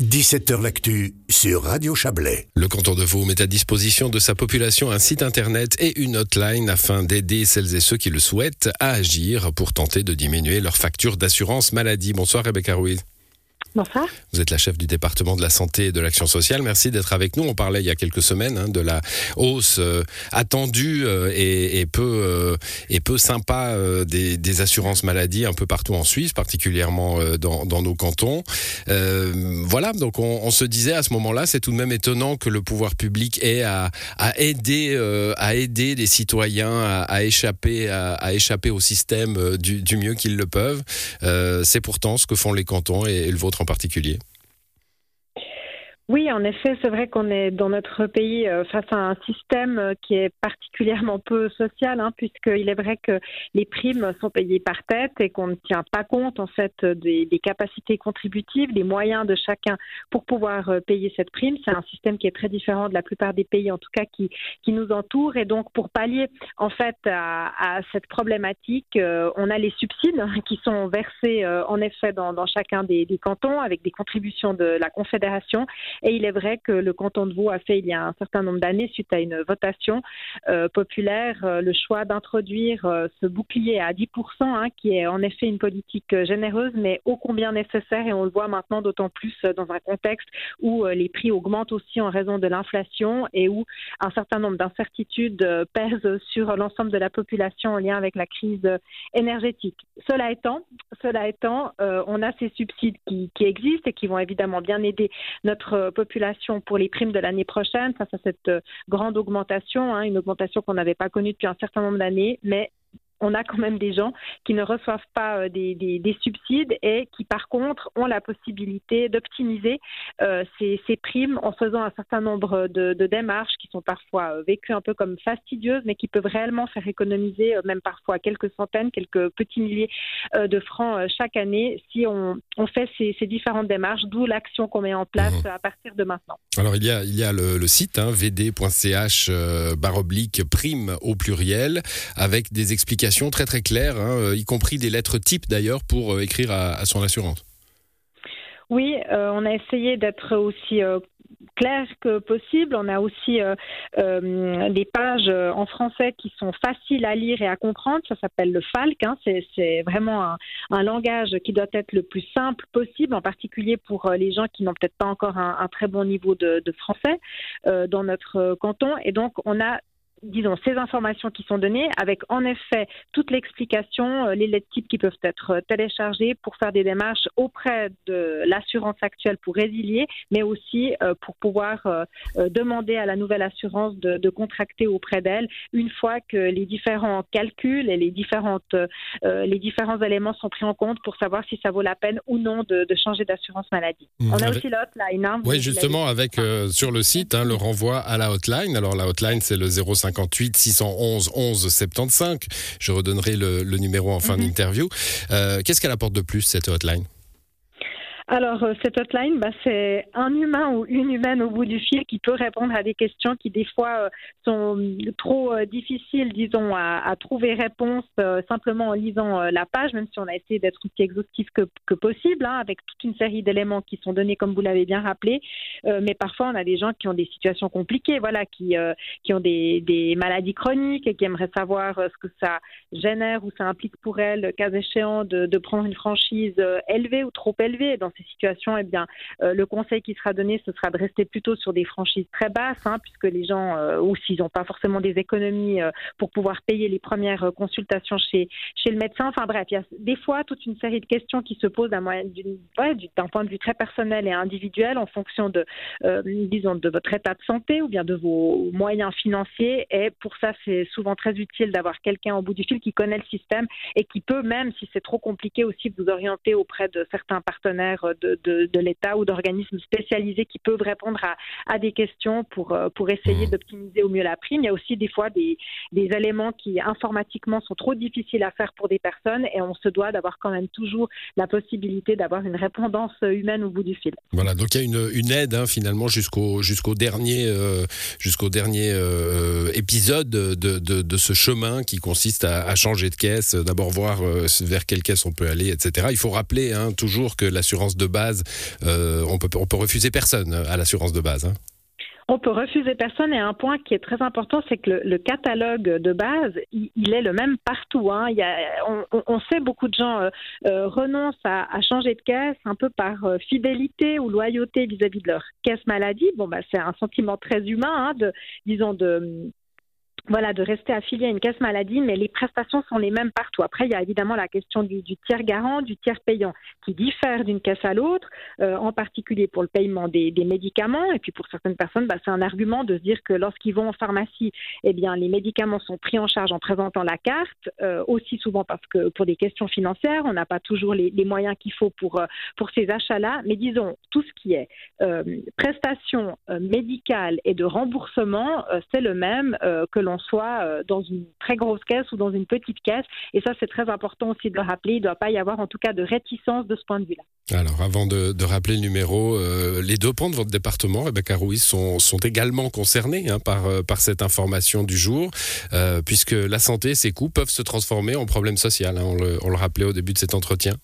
17h L'actu sur Radio Chablais. Le canton de Vaud met à disposition de sa population un site internet et une hotline afin d'aider celles et ceux qui le souhaitent à agir pour tenter de diminuer leur facture d'assurance maladie. Bonsoir Rebecca Ruiz. Bonsoir. Vous êtes la chef du département de la santé et de l'action sociale. Merci d'être avec nous. On parlait il y a quelques semaines hein, de la hausse euh, attendue euh, et, peu euh, et peu sympa des, assurances maladie un peu partout en Suisse, particulièrement dans, nos cantons. voilà, donc on, se disait à ce moment-là, c'est tout de même étonnant que le pouvoir public ait à, aider à aider les citoyens à, échapper à, échapper au système du, mieux qu'ils le peuvent. c'est pourtant ce que font les cantons et le vôtre en particulier en effet, c'est vrai qu'on est dans notre pays euh, face à un système euh, qui est particulièrement peu social, hein, puisqu'il est vrai que les primes sont payées par tête et qu'on ne tient pas compte en fait des, capacités contributives, des moyens de chacun pour pouvoir euh, payer cette prime. C'est un système qui est très différent de la plupart des pays, en tout cas qui, qui nous entourent. Et donc, pour pallier en fait à, cette problématique, on a les subsides qui sont versés en effet dans, chacun des, cantons avec des contributions de la Confédération. Et il vrai que le canton de Vaud a fait il y a un certain nombre d'années, suite à une votation euh, populaire, euh, le choix d'introduire euh, ce bouclier à 10%, hein, qui est en effet une politique généreuse, mais ô combien nécessaire, et on le voit maintenant d'autant plus dans un contexte où les prix augmentent aussi en raison de l'inflation et où un certain nombre d'incertitudes pèsent sur l'ensemble de la population en lien avec la crise énergétique. Cela étant, cela étant, on a ces subsides qui, qui existent et qui vont évidemment bien aider notre population pour les primes de l'année prochaine. Face à cette euh, grande augmentation, hein, une augmentation qu'on n'avait pas connue depuis un certain nombre d'années, mais on a quand même des gens qui ne reçoivent pas euh, des, des, des, subsides et qui, par contre, ont la possibilité d'optimiser euh, ces, ces, primes en faisant un certain nombre de, de, démarches qui sont parfois euh, vécues un peu comme fastidieuses, mais qui peuvent réellement faire économiser même parfois quelques centaines, quelques petits milliers de francs chaque année si on, on fait ces, ces, différentes démarches, d'où l'action qu'on met en place mmh. à partir de maintenant. Alors, il y a, il y a le, le site hein, vd.ch baroblique prime au pluriel avec des explications très très claires, hein, euh, y compris des lettres types d'ailleurs pour euh, écrire à, son assurance. Oui, euh, on a essayé d'être aussi clair que possible. On a aussi des pages en français qui sont faciles à lire et à comprendre. Ça s'appelle le FALC. Hein. C'est vraiment un, langage qui doit être le plus simple possible, en particulier pour les gens qui n'ont peut-être pas encore un, très bon niveau de français dans notre canton. Et donc, on a disons, ces informations qui sont données, avec en effet toute l'explication, euh, les lettres types qui peuvent être euh, téléchargées pour faire des démarches auprès de l'assurance actuelle pour résilier, mais aussi euh, pour pouvoir demander à la nouvelle assurance de, de contracter auprès d'elle une fois que les différents calculs et les, différentes, les différents éléments sont pris en compte pour savoir si ça vaut la peine ou non de, de changer d'assurance maladie. Mmh. On a aussi la hotline. Hein, oui, justement, avec euh, sur le site hein, le renvoi à la hotline. Alors la hotline, c'est le 05 58 611 11 75. Je redonnerai le, le numéro en fin mm -hmm. d'interview. Euh, Qu'est-ce qu'elle apporte de plus, cette hotline? Alors, euh, cette hotline, bah, c'est un humain ou une humaine au bout du fil qui peut répondre à des questions qui, des fois, euh, sont trop euh, difficiles, disons, à, à trouver réponse euh, simplement en lisant euh, la page, même si on a essayé d'être aussi exhaustif que, que possible, hein, avec toute une série d'éléments qui sont donnés, comme vous l'avez bien rappelé. Euh, mais parfois, on a des gens qui ont des situations compliquées, voilà, qui, qui ont des, des, maladies chroniques et qui aimeraient savoir ce que ça génère ou ça implique pour elles, cas échéant, de, de prendre une franchise élevée ou trop élevée. Dans ces situations, eh bien, euh, le conseil qui sera donné, ce sera de rester plutôt sur des franchises très basses, hein, puisque les gens, euh, ou s'ils n'ont pas forcément des économies euh, pour pouvoir payer les premières consultations chez, chez le médecin. Enfin bref, il y a des fois toute une série de questions qui se posent d'un point de vue très personnel et individuel en fonction de, disons, de votre état de santé ou bien de vos moyens financiers. Et pour ça, c'est souvent très utile d'avoir quelqu'un au bout du fil qui connaît le système et qui peut, même si c'est trop compliqué aussi, vous orienter auprès de certains partenaires de, de, de l'État ou d'organismes spécialisés qui peuvent répondre à, à des questions pour, euh, pour essayer mmh. d'optimiser au mieux la prime. Il y a aussi des fois des, des éléments qui informatiquement sont trop difficiles à faire pour des personnes et on se doit d'avoir quand même toujours la possibilité d'avoir une répondance humaine au bout du fil. Voilà, donc il y a une, une aide hein, finalement jusqu'au jusqu'au dernier, euh, jusqu'au dernier euh, épisode de, de, de, ce chemin qui consiste à, à changer de caisse, d'abord voir euh, vers quelle caisse on peut aller, etc. Il faut rappeler hein, toujours que l'assurance de base, on peut on peut refuser personne à l'assurance de base. Hein. On peut refuser personne et un point qui est très important, c'est que le, catalogue de base, il, est le même partout. Hein. Il on, sait beaucoup de gens euh, euh, renoncent à, changer de caisse un peu par euh, fidélité ou loyauté vis-à-vis de leur caisse maladie. Bon, bah, c'est un sentiment très humain, hein, de, disons, de voilà, de rester affilié à une caisse maladie, mais les prestations sont les mêmes partout. Après, il y a évidemment la question du, tiers garant, du tiers payant, qui diffère d'une caisse à l'autre, euh, en particulier pour le paiement des, médicaments. Et puis pour certaines personnes, bah, c'est un argument de se dire que lorsqu'ils vont en pharmacie, eh bien, les médicaments sont pris en charge en présentant la carte, euh, aussi souvent parce que pour des questions financières, on n'a pas toujours les, moyens qu'il faut pour, euh, pour ces achats-là. Mais disons, tout ce qui est prestations médicales et de remboursement, c'est le même que l'on soit euh, dans une très grosse caisse ou dans une petite caisse. Et ça, c'est très important aussi de le rappeler. Il ne doit pas y avoir en tout cas de réticence de ce point de vue-là. Alors, avant de, rappeler le numéro, euh, les deux ponts de votre département, Rebecca Ruiz, sont, sont également concernés hein, par, euh, par cette information du jour, puisque la santé, ses coûts peuvent se transformer en problème social. Hein. on le rappelait au début de cet entretien.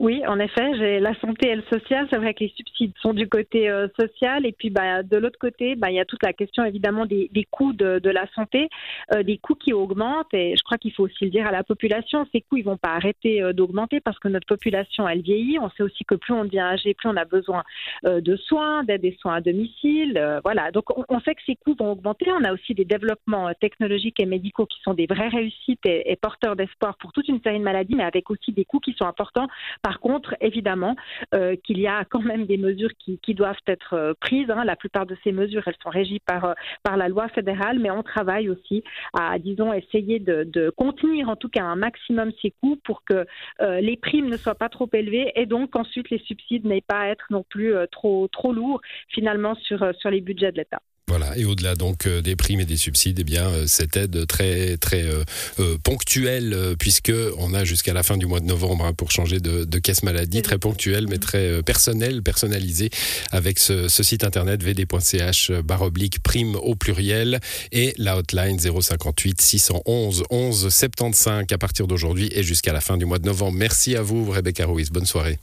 Oui, en effet, j'ai la santé et le social. C'est vrai que les subsides sont du côté euh, social et puis bah, de l'autre côté, bah, il y a toute la question évidemment des, coûts de, la santé, euh, des coûts qui augmentent et je crois qu'il faut aussi le dire à la population, ces coûts ils vont pas arrêter euh, d'augmenter parce que notre population elle vieillit. On sait aussi que plus on devient âgé, plus on a besoin de soins, d'aide des soins à domicile. voilà, donc on, sait que ces coûts vont augmenter. On a aussi des développements technologiques et médicaux qui sont des vraies réussites et, et porteurs d'espoir pour toute une série de maladies, mais avec aussi des coûts qui sont importants par contre, évidemment, euh, qu'il y a quand même des mesures qui, doivent être euh, prises. Hein. La plupart de ces mesures, elles sont régies par, euh, par la loi fédérale, mais on travaille aussi à, disons, essayer de, contenir en tout cas un maximum ces coûts pour que les primes ne soient pas trop élevées et donc ensuite les subsides n'aient pas à être non plus trop, trop lourds finalement sur, sur les budgets de l'État. Voilà, et au-delà donc euh, des primes et des subsides, eh bien euh, cette aide très très euh, ponctuelle, puisque on a jusqu'à la fin du mois de novembre hein, pour changer de, caisse maladie, très ponctuelle mais très personnelle, personnalisée, avec ce, site internet vd.ch barre oblique prime au pluriel et la hotline 058 611 11 75 à partir d'aujourd'hui et jusqu'à la fin du mois de novembre. Merci à vous, Rebecca Ruiz. Bonne soirée.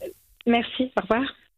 Merci. Au revoir.